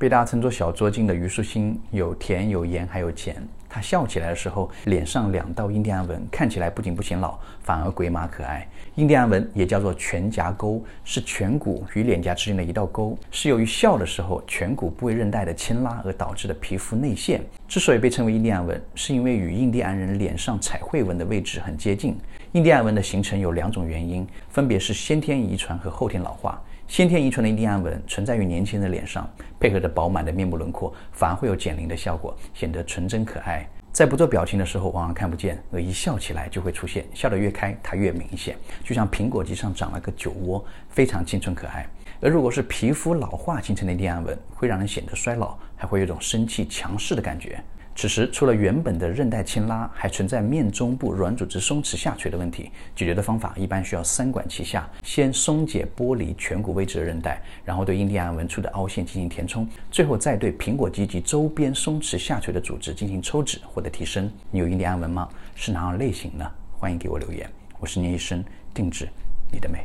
被大家称作小捉精的虞书欣，有甜有盐还有钱。她笑起来的时候，脸上两道印第安纹，看起来不仅不显老，反而鬼马可爱。印第安纹也叫做颧颊沟，是颧骨与脸颊之间的一道沟，是由于笑的时候颧骨部位韧带的牵拉而导致的皮肤内陷。之所以被称为印第安纹，是因为与印第安人脸上彩绘纹的位置很接近。印第安纹的形成有两种原因，分别是先天遗传和后天老化。先天遗传的印第安纹存在于年轻人的脸上，配合着饱满的面部轮廓，反而会有减龄的效果，显得纯真可爱。在不做表情的时候，往往看不见，而一笑起来就会出现，笑得越开，它越明显，就像苹果肌上长了个酒窝，非常青春可爱。而如果是皮肤老化形成的印第安纹，会让人显得衰老，还会有种生气强势的感觉。此时，除了原本的韧带牵拉，还存在面中部软组织松弛下垂的问题。解决的方法一般需要三管齐下：先松解剥离颧骨位置的韧带，然后对印第安纹处的凹陷进行填充，最后再对苹果肌及周边松弛下垂的组织进行抽脂或者提升。你有印第安纹吗？是哪种类型呢？欢迎给我留言。我是聂医生，定制你的美。